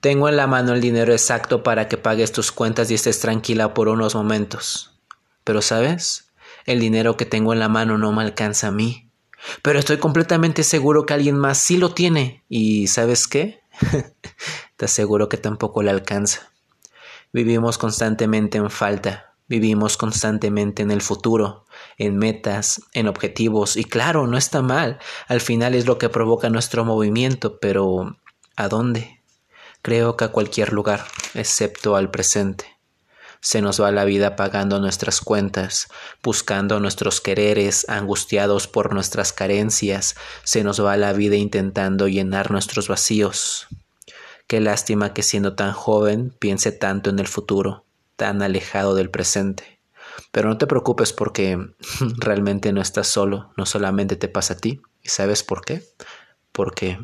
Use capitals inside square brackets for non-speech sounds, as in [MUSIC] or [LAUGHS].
Tengo en la mano el dinero exacto para que pagues tus cuentas y estés tranquila por unos momentos. Pero sabes, el dinero que tengo en la mano no me alcanza a mí. Pero estoy completamente seguro que alguien más sí lo tiene. ¿Y sabes qué? [LAUGHS] Te aseguro que tampoco le alcanza. Vivimos constantemente en falta, vivimos constantemente en el futuro, en metas, en objetivos, y claro, no está mal, al final es lo que provoca nuestro movimiento, pero ¿a dónde? Creo que a cualquier lugar, excepto al presente. Se nos va la vida pagando nuestras cuentas, buscando nuestros quereres, angustiados por nuestras carencias, se nos va la vida intentando llenar nuestros vacíos. Qué lástima que siendo tan joven piense tanto en el futuro, tan alejado del presente. Pero no te preocupes porque [LAUGHS] realmente no estás solo, no solamente te pasa a ti. ¿Y sabes por qué? Porque